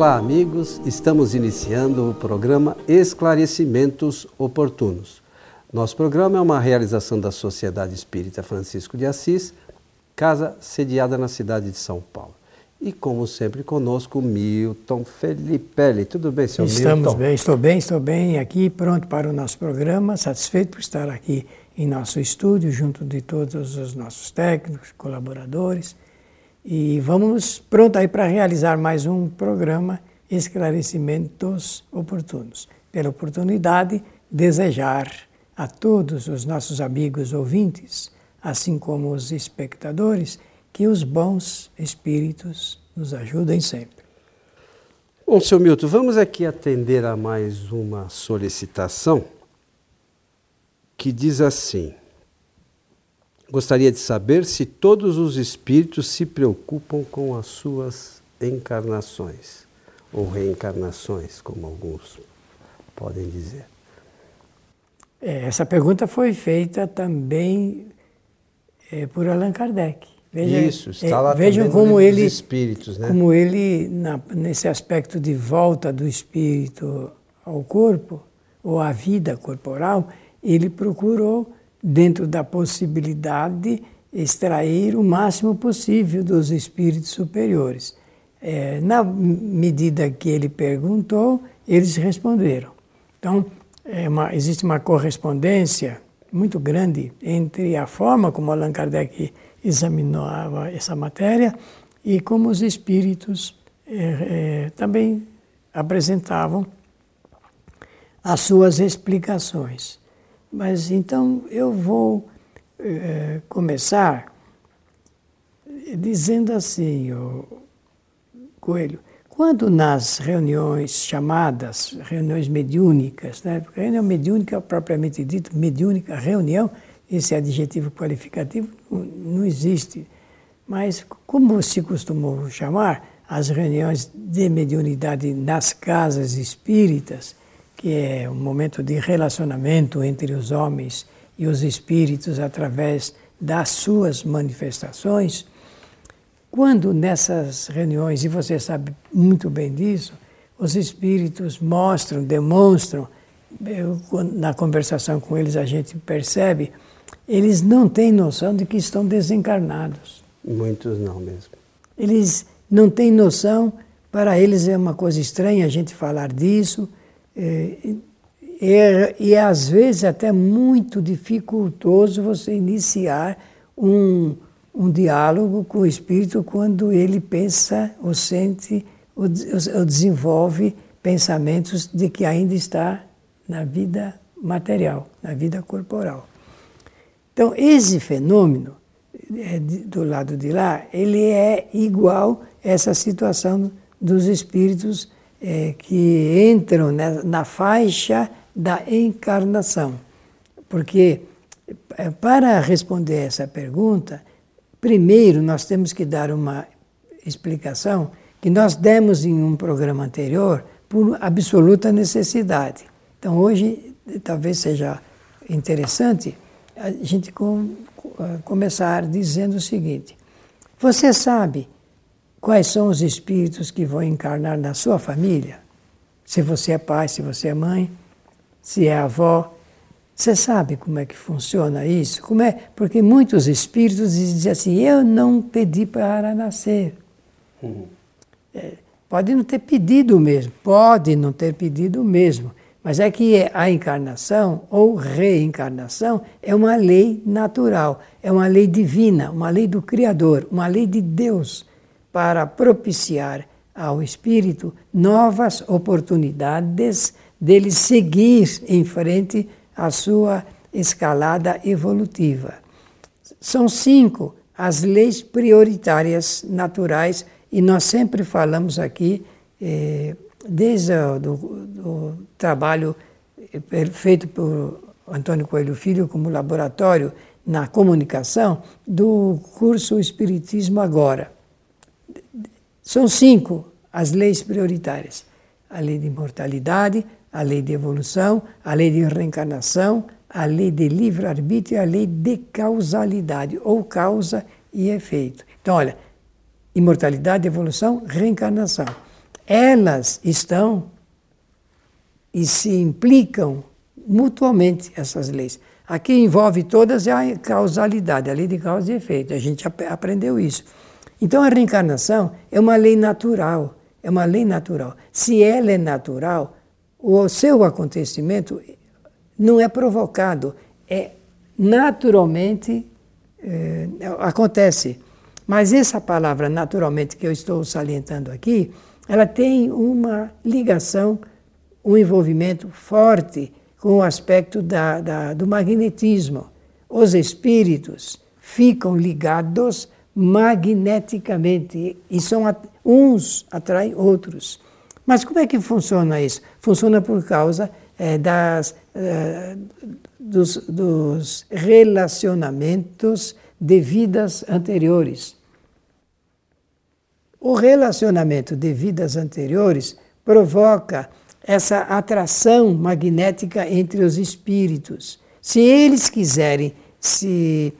Olá, amigos. Estamos iniciando o programa Esclarecimentos Oportunos. Nosso programa é uma realização da Sociedade Espírita Francisco de Assis, casa sediada na cidade de São Paulo. E como sempre conosco, Milton Felipe. Tudo bem, senhor Estamos Milton? Estamos bem, estou bem, estou bem aqui, pronto para o nosso programa, satisfeito por estar aqui em nosso estúdio, junto de todos os nossos técnicos, colaboradores. E vamos pronto aí para realizar mais um programa Esclarecimentos Oportunos. Pela oportunidade, desejar a todos os nossos amigos ouvintes, assim como os espectadores, que os bons espíritos nos ajudem sempre. Bom, seu Milton, vamos aqui atender a mais uma solicitação que diz assim: Gostaria de saber se todos os espíritos se preocupam com as suas encarnações ou reencarnações, como alguns podem dizer. É, essa pergunta foi feita também é, por Allan Kardec. Veja, Isso, está é, lá vejam como ele, espíritos, né? como ele na, nesse aspecto de volta do espírito ao corpo ou à vida corporal, ele procurou dentro da possibilidade extrair o máximo possível dos espíritos superiores. É, na medida que ele perguntou, eles responderam. Então, é uma, existe uma correspondência muito grande entre a forma como Allan Kardec examinava essa matéria e como os espíritos é, é, também apresentavam as suas explicações. Mas então eu vou é, começar dizendo assim, Coelho, quando nas reuniões chamadas, reuniões mediúnicas, né? Reunião mediúnica, propriamente dito, mediúnica, reunião, esse adjetivo qualificativo não existe. Mas como se costumou chamar as reuniões de mediunidade nas casas espíritas, que é um momento de relacionamento entre os homens e os espíritos através das suas manifestações, quando nessas reuniões, e você sabe muito bem disso, os espíritos mostram, demonstram, eu, na conversação com eles a gente percebe, eles não têm noção de que estão desencarnados. Muitos não mesmo. Eles não têm noção, para eles é uma coisa estranha a gente falar disso, é, é, e às vezes até muito dificultoso você iniciar um um diálogo com o espírito quando ele pensa ou sente ou, ou desenvolve pensamentos de que ainda está na vida material, na vida corporal. Então, esse fenômeno é, do lado de lá, ele é igual a essa situação dos espíritos é, que entram na, na faixa da encarnação. Porque, é, para responder essa pergunta, Primeiro, nós temos que dar uma explicação que nós demos em um programa anterior por absoluta necessidade. Então, hoje, talvez seja interessante a gente com, começar dizendo o seguinte: Você sabe quais são os espíritos que vão encarnar na sua família? Se você é pai, se você é mãe, se é avó, você sabe como é que funciona isso? Como é? Porque muitos espíritos dizem assim: eu não pedi para nascer. Uhum. É, pode não ter pedido mesmo, pode não ter pedido mesmo, mas é que a encarnação ou reencarnação é uma lei natural, é uma lei divina, uma lei do Criador, uma lei de Deus para propiciar ao espírito novas oportunidades dele seguir em frente a sua escalada evolutiva. São cinco as leis prioritárias naturais e nós sempre falamos aqui, eh, desde o trabalho eh, feito por Antônio Coelho Filho como laboratório na comunicação, do curso Espiritismo Agora. São cinco as leis prioritárias: a lei de imortalidade, a lei de evolução, a lei de reencarnação, a lei de livre-arbítrio e a lei de causalidade, ou causa e efeito. Então, olha, imortalidade, evolução, reencarnação. elas estão e se implicam mutuamente essas leis. Aqui envolve todas a causalidade, a lei de causa e efeito. A gente aprendeu isso. Então a reencarnação é uma lei natural, é uma lei natural. Se ela é natural, o seu acontecimento não é provocado, é naturalmente é, acontece. Mas essa palavra naturalmente que eu estou salientando aqui, ela tem uma ligação, um envolvimento forte com o aspecto da, da, do magnetismo. Os espíritos ficam ligados magneticamente e são uns atraem outros. Mas como é que funciona isso? Funciona por causa é, das, é, dos, dos relacionamentos de vidas anteriores. O relacionamento de vidas anteriores provoca essa atração magnética entre os espíritos. Se eles quiserem se,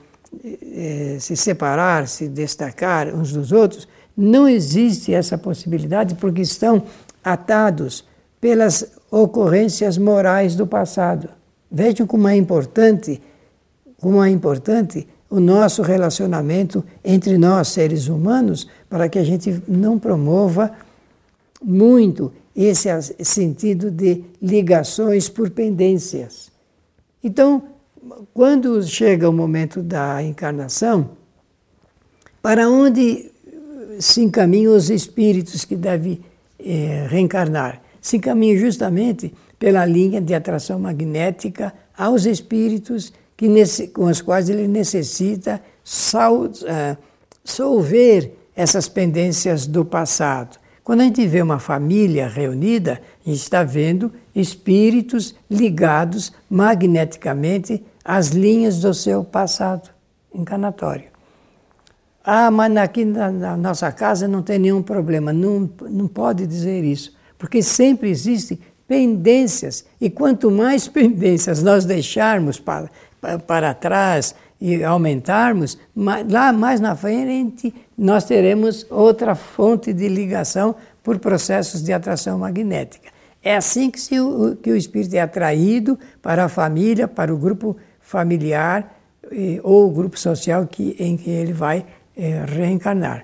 eh, se separar, se destacar uns dos outros, não existe essa possibilidade porque estão atados pelas ocorrências morais do passado. Vejam como é importante, como é importante o nosso relacionamento entre nós, seres humanos, para que a gente não promova muito esse sentido de ligações por pendências. Então, quando chega o momento da encarnação, para onde se encaminham os espíritos que devem eh, reencarnar? Se encaminham justamente pela linha de atração magnética aos espíritos que nesse, com os quais ele necessita sal, uh, solver essas pendências do passado. Quando a gente vê uma família reunida, a gente está vendo espíritos ligados magneticamente às linhas do seu passado encarnatório. Ah, mas aqui na, na nossa casa não tem nenhum problema. Não, não pode dizer isso, porque sempre existem pendências. E quanto mais pendências nós deixarmos para, para trás e aumentarmos, lá mais na frente nós teremos outra fonte de ligação por processos de atração magnética. É assim que, se, que o espírito é atraído para a família, para o grupo familiar ou grupo social que, em que ele vai é, reencarnar.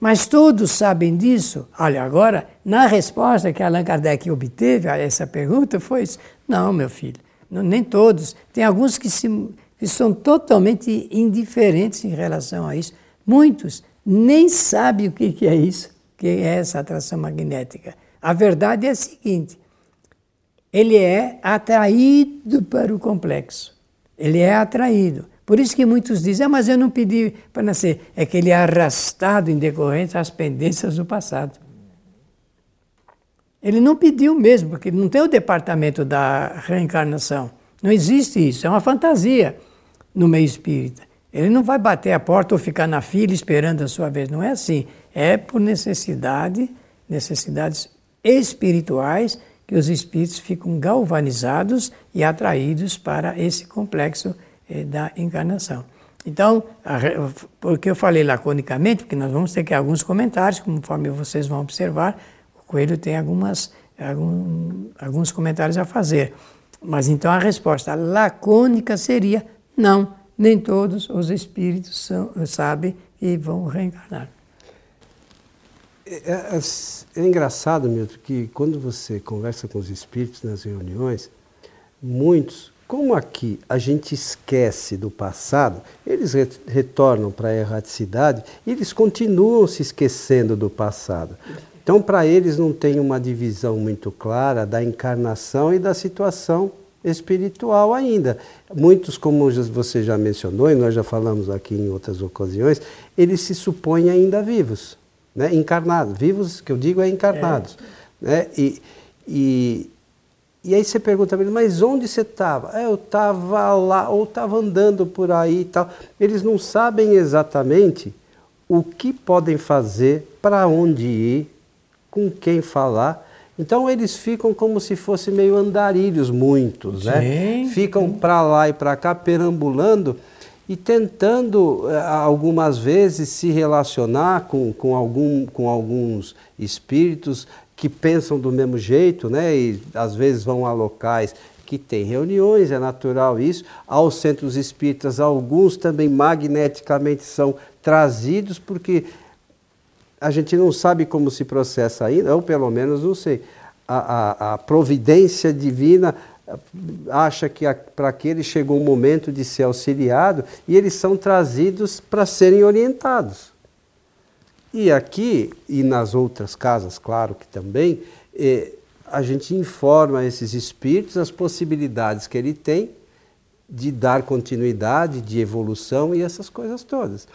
Mas todos sabem disso? Olha, agora, na resposta que Allan Kardec obteve a essa pergunta foi isso. Não, meu filho, não, nem todos. Tem alguns que se que são totalmente indiferentes em relação a isso. Muitos nem sabem o que é isso, que é essa atração magnética. A verdade é a seguinte: ele é atraído para o complexo. Ele é atraído. Por isso que muitos dizem, ah, mas eu não pedi para nascer. É que ele é arrastado em decorrência às pendências do passado. Ele não pediu mesmo, porque não tem o departamento da reencarnação. Não existe isso, é uma fantasia no meio espírita. Ele não vai bater a porta ou ficar na fila esperando a sua vez. Não é assim. É por necessidade, necessidades espirituais, que os espíritos ficam galvanizados e atraídos para esse complexo eh, da encarnação. Então, porque eu falei laconicamente, porque nós vamos ter que alguns comentários, conforme vocês vão observar, o Coelho tem algumas, algum, alguns comentários a fazer. Mas então a resposta lacônica seria não, nem todos os espíritos são, sabem que vão reencarnar. É, é, é, engraçado, Milton, que quando você conversa com os espíritos nas reuniões, muitos, como aqui a gente esquece do passado, eles retornam para a erraticidade e eles continuam se esquecendo do passado. Então, para eles não tem uma divisão muito clara da encarnação e da situação espiritual ainda. Muitos, como você já mencionou, e nós já falamos aqui em outras ocasiões, eles se supõem ainda vivos, né? encarnados. Vivos, que eu digo, é encarnados. É. Né? E, e, e aí você pergunta para eles, mas onde você estava? É, eu estava lá, ou estava andando por aí e tal. Eles não sabem exatamente o que podem fazer, para onde ir, com quem falar, então eles ficam como se fossem meio andarilhos, muitos, né? Ficam para lá e para cá perambulando e tentando eh, algumas vezes se relacionar com, com, algum, com alguns espíritos que pensam do mesmo jeito, né? E às vezes vão a locais que tem reuniões, é natural isso. Aos centros espíritas, alguns também magneticamente são trazidos, porque a gente não sabe como se processa ainda, ou pelo menos não sei. A, a, a providência divina acha que para aquele chegou o momento de ser auxiliado e eles são trazidos para serem orientados. E aqui, e nas outras casas, claro que também, eh, a gente informa esses espíritos as possibilidades que ele tem de dar continuidade, de evolução e essas coisas todas.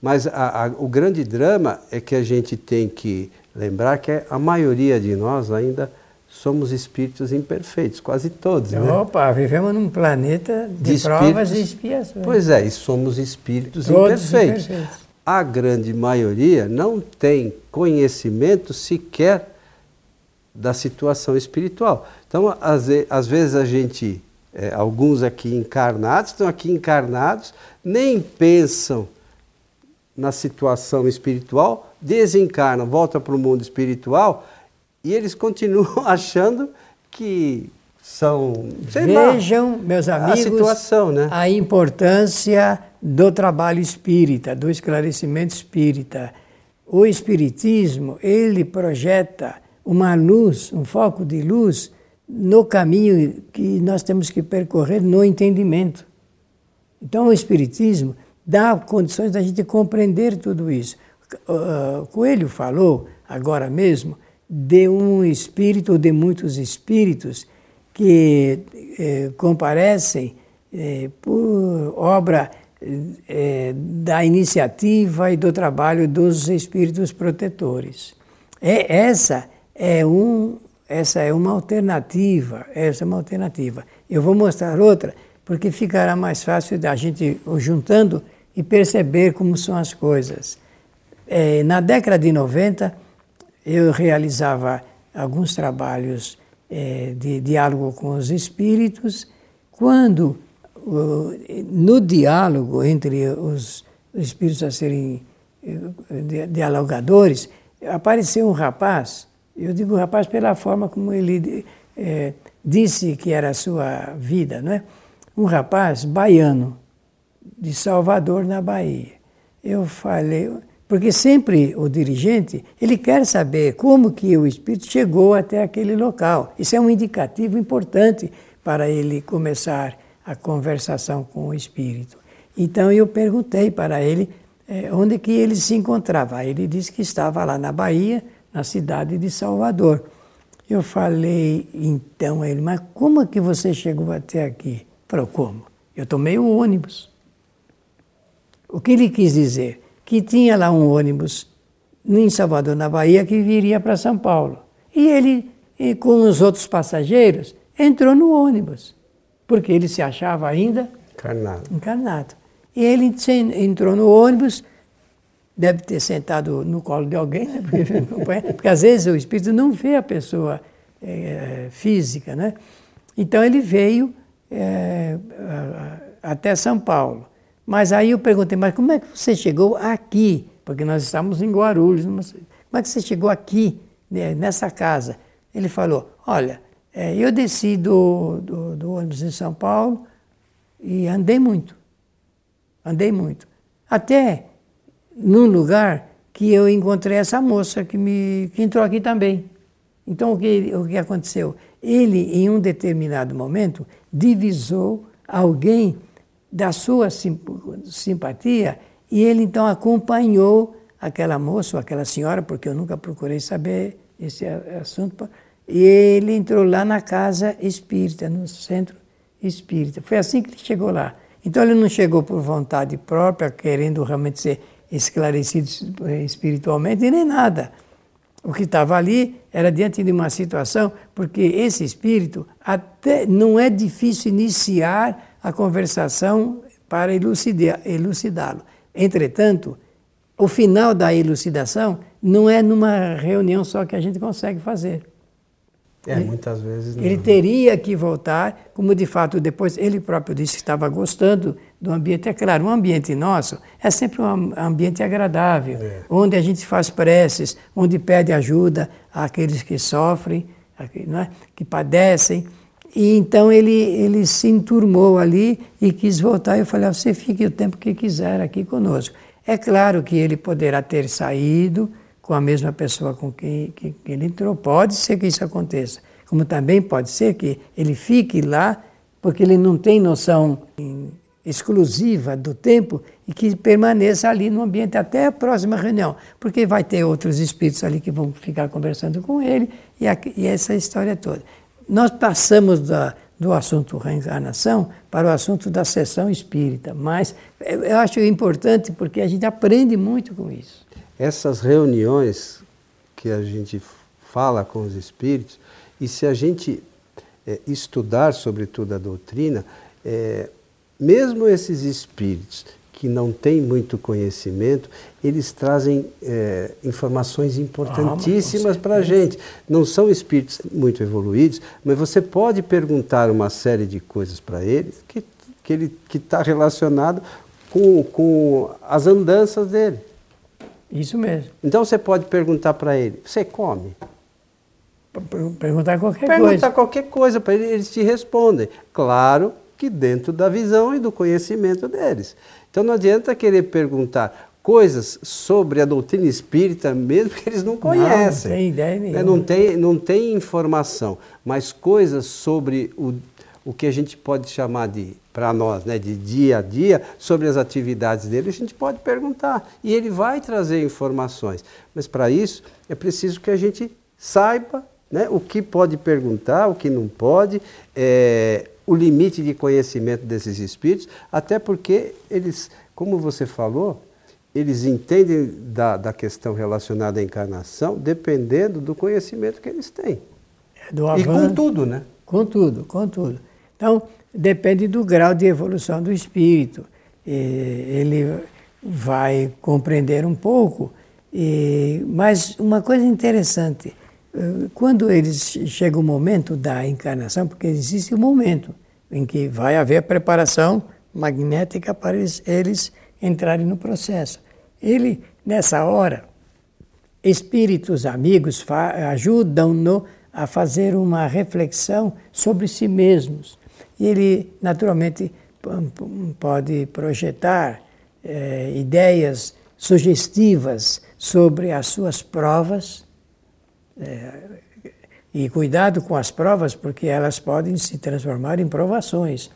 Mas a, a, o grande drama é que a gente tem que lembrar que a maioria de nós ainda somos espíritos imperfeitos, quase todos. Né? Opa, vivemos num planeta de, de provas e expiações. Pois é, e somos espíritos imperfeitos. imperfeitos. A grande maioria não tem conhecimento sequer da situação espiritual. Então, às, às vezes a gente, é, alguns aqui encarnados, estão aqui encarnados, nem pensam na situação espiritual, desencarnam, voltam para o mundo espiritual e eles continuam achando que são. Vejam, lá, meus amigos, a, situação, né? a importância do trabalho espírita, do esclarecimento espírita. O espiritismo, ele projeta uma luz, um foco de luz no caminho que nós temos que percorrer no entendimento. Então, o Espiritismo dá condições da gente compreender tudo isso. Uh, Coelho falou, agora mesmo, de um espírito ou de muitos espíritos que eh, comparecem eh, por obra eh, da iniciativa e do trabalho dos espíritos protetores. É essa é um, essa é uma alternativa, essa é uma alternativa. Eu vou mostrar outra, porque ficará mais fácil da gente juntando e perceber como são as coisas. É, na década de 90, eu realizava alguns trabalhos é, de diálogo com os espíritos, quando no diálogo entre os espíritos a serem é, dialogadores, apareceu um rapaz eu digo rapaz pela forma como ele é, disse que era a sua vida, não é? Um rapaz baiano, de Salvador, na Bahia. Eu falei, porque sempre o dirigente, ele quer saber como que o espírito chegou até aquele local. Isso é um indicativo importante para ele começar a conversação com o espírito. Então eu perguntei para ele é, onde que ele se encontrava. Ele disse que estava lá na Bahia, na cidade de Salvador. Eu falei, então, a ele, mas como é que você chegou até aqui? Falou, como? Eu tomei o ônibus. O que ele quis dizer? Que tinha lá um ônibus em Salvador, na Bahia, que viria para São Paulo. E ele, com os outros passageiros, entrou no ônibus, porque ele se achava ainda encarnado. encarnado. E ele entrou no ônibus, deve ter sentado no colo de alguém, né? porque, porque, às vezes o espírito não vê a pessoa é, física, né? Então ele veio é, até São Paulo. Mas aí eu perguntei, mas como é que você chegou aqui? Porque nós estávamos em Guarulhos. Como é que você chegou aqui, né, nessa casa? Ele falou, olha, é, eu desci do, do, do ônibus em São Paulo e andei muito. Andei muito. Até num lugar que eu encontrei essa moça que, me, que entrou aqui também. Então, o que, o que aconteceu? Ele, em um determinado momento, divisou alguém da sua simpatia e ele então acompanhou aquela moça ou aquela senhora, porque eu nunca procurei saber esse assunto, e ele entrou lá na casa espírita, no centro espírita. Foi assim que ele chegou lá. Então ele não chegou por vontade própria, querendo realmente ser esclarecidos espiritualmente, nem nada. O que estava ali era diante de uma situação, porque esse espírito até não é difícil iniciar a conversação para elucidá-lo. Entretanto, o final da elucidação não é numa reunião só que a gente consegue fazer. É, ele, muitas vezes não. Ele teria que voltar, como de fato depois ele próprio disse que estava gostando do ambiente. É claro, um ambiente nosso é sempre um ambiente agradável, é. onde a gente faz preces, onde pede ajuda àqueles que sofrem, é? que padecem. E então ele, ele se enturmou ali e quis voltar. Eu falei, ah, você fique o tempo que quiser aqui conosco. É claro que ele poderá ter saído, com a mesma pessoa com quem, que, que ele entrou. Pode ser que isso aconteça. Como também pode ser que ele fique lá porque ele não tem noção exclusiva do tempo e que permaneça ali no ambiente até a próxima reunião, porque vai ter outros espíritos ali que vão ficar conversando com ele e, a, e essa história toda. Nós passamos da, do assunto reencarnação para o assunto da sessão espírita, mas eu acho importante porque a gente aprende muito com isso essas reuniões que a gente fala com os espíritos, e se a gente é, estudar sobretudo a doutrina, é, mesmo esses espíritos que não têm muito conhecimento, eles trazem é, informações importantíssimas ah, para a gente. Não são espíritos muito evoluídos, mas você pode perguntar uma série de coisas para eles que que ele que está relacionado com, com as andanças dele. Isso mesmo. Então você pode perguntar para ele: você come? Perguntar qualquer Perguntar coisa. Perguntar qualquer coisa para ele, eles te respondem. Claro que dentro da visão e do conhecimento deles. Então não adianta querer perguntar coisas sobre a doutrina espírita mesmo que eles não conhecem. Não, não tem ideia nenhuma. Não tem, não tem informação, mas coisas sobre o, o que a gente pode chamar de para nós, né, de dia a dia, sobre as atividades dele, a gente pode perguntar. E ele vai trazer informações. Mas para isso é preciso que a gente saiba né, o que pode perguntar, o que não pode, é, o limite de conhecimento desses espíritos, até porque eles, como você falou, eles entendem da, da questão relacionada à encarnação dependendo do conhecimento que eles têm. É do avanço, e com tudo, né? Com tudo, com tudo. Então, depende do grau de evolução do espírito. ele vai compreender um pouco, mas uma coisa interessante, eh, quando eles chega o momento da encarnação, porque existe um momento em que vai haver preparação magnética para eles, eles entrarem no processo. Ele, nessa hora, espíritos amigos ajudam-no a fazer uma reflexão sobre si mesmos e ele, naturalmente, pode projetar é, ideias sugestivas sobre as suas provas. É, e cuidado com as provas, porque elas podem se transformar em provações.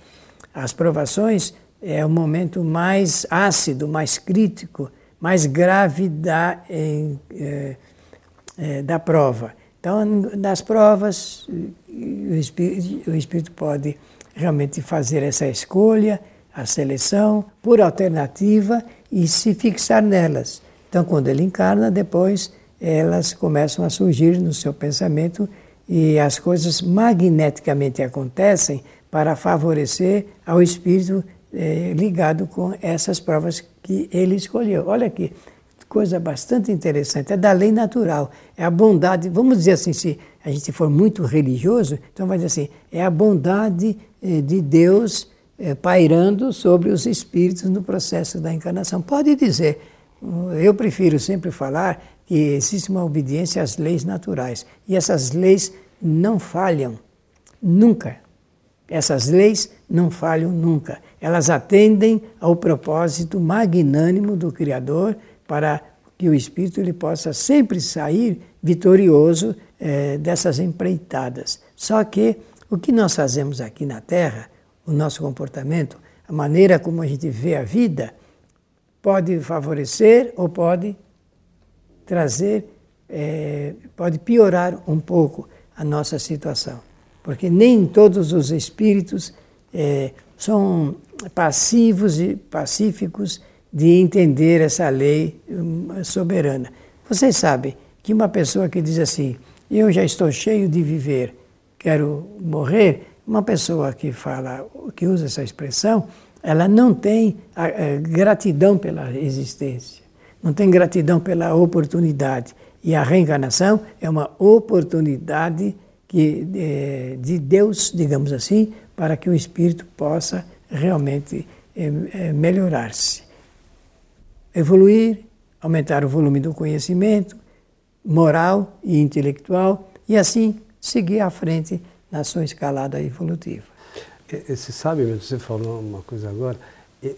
As provações é o momento mais ácido, mais crítico, mais grave da, em, é, da prova. Então, nas provas, o espírito, o espírito pode realmente fazer essa escolha, a seleção, por alternativa e se fixar nelas. Então, quando ele encarna, depois elas começam a surgir no seu pensamento e as coisas magneticamente acontecem para favorecer ao espírito eh, ligado com essas provas que ele escolheu. Olha aqui, coisa bastante interessante, é da lei natural, é a bondade, vamos dizer assim, se a gente for muito religioso, então vai dizer assim, é a bondade eh, de Deus eh, pairando sobre os espíritos no processo da encarnação. Pode dizer, eu prefiro sempre falar que existe uma obediência às leis naturais, e essas leis não falham, nunca. Essas leis não falham nunca. Elas atendem ao propósito magnânimo do Criador para que o espírito ele possa sempre sair vitorioso é, dessas empreitadas. Só que o que nós fazemos aqui na Terra, o nosso comportamento, a maneira como a gente vê a vida, pode favorecer ou pode trazer, é, pode piorar um pouco a nossa situação. Porque nem todos os espíritos é, são passivos e pacíficos de entender essa lei hum, soberana. Vocês sabem que uma pessoa que diz assim, eu já estou cheio de viver, quero morrer, uma pessoa que fala, que usa essa expressão, ela não tem a, a, gratidão pela existência, não tem gratidão pela oportunidade. E a reencarnação é uma oportunidade que, é, de Deus, digamos assim, para que o espírito possa realmente é, melhorar-se. Evoluir, aumentar o volume do conhecimento moral e intelectual e assim seguir à frente na sua escalada evolutiva. Você sabe, você falou uma coisa agora,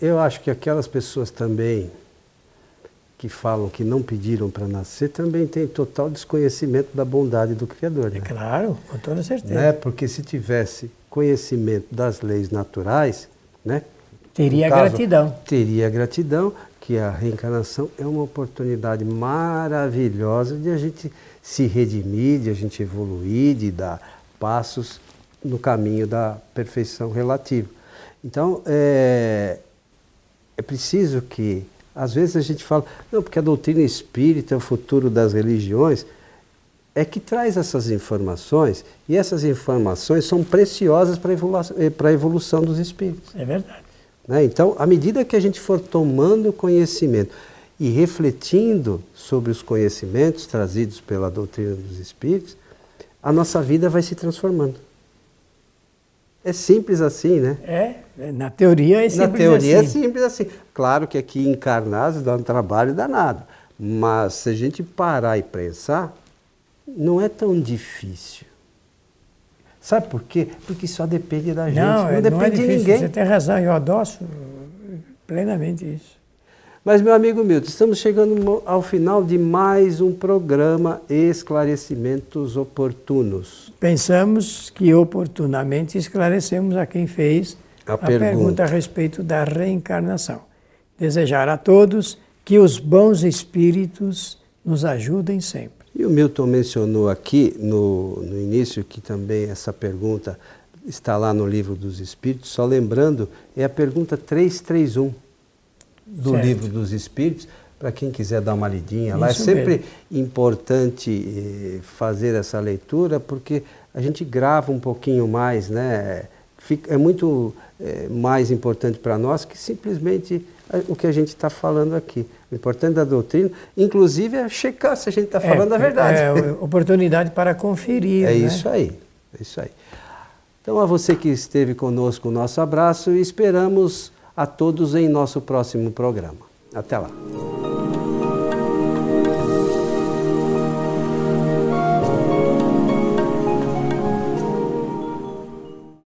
eu acho que aquelas pessoas também que falam que não pediram para nascer também têm total desconhecimento da bondade do Criador. Né? É claro, com toda certeza. Né? Porque se tivesse conhecimento das leis naturais, né? teria caso, gratidão. Teria gratidão, que a reencarnação é uma oportunidade maravilhosa de a gente se redimir, de a gente evoluir, de dar passos no caminho da perfeição relativa. Então, é, é preciso que às vezes a gente fala, não, porque a doutrina espírita é o futuro das religiões, é que traz essas informações e essas informações são preciosas para a evolução, eh, evolução dos espíritos. É verdade. Né? Então, à medida que a gente for tomando conhecimento e refletindo sobre os conhecimentos trazidos pela doutrina dos espíritos, a nossa vida vai se transformando. É simples assim, né? É, na teoria é simples assim. Na teoria assim. é simples assim. Claro que aqui encarnados dá um trabalho danado, mas se a gente parar e pensar, não é tão difícil. Sabe por quê? Porque só depende da gente, não, não é, depende não é de ninguém. Você tem razão, eu adoço plenamente isso. Mas, meu amigo Milton, estamos chegando ao final de mais um programa Esclarecimentos Oportunos. Pensamos que oportunamente esclarecemos a quem fez a, a pergunta. pergunta a respeito da reencarnação. Desejar a todos que os bons espíritos nos ajudem sempre. E o Milton mencionou aqui no, no início que também essa pergunta está lá no livro dos Espíritos, só lembrando, é a pergunta 331 do certo. Livro dos Espíritos, para quem quiser dar uma lidinha lá. É sempre mesmo. importante eh, fazer essa leitura, porque a gente grava um pouquinho mais, né? é muito é, mais importante para nós que simplesmente o que a gente está falando aqui. O importante da doutrina, inclusive, é checar se a gente está é, falando é, a verdade. É, oportunidade para conferir. É né? isso aí, é isso aí. Então, a você que esteve conosco, o nosso abraço e esperamos a todos em nosso próximo programa. Até lá.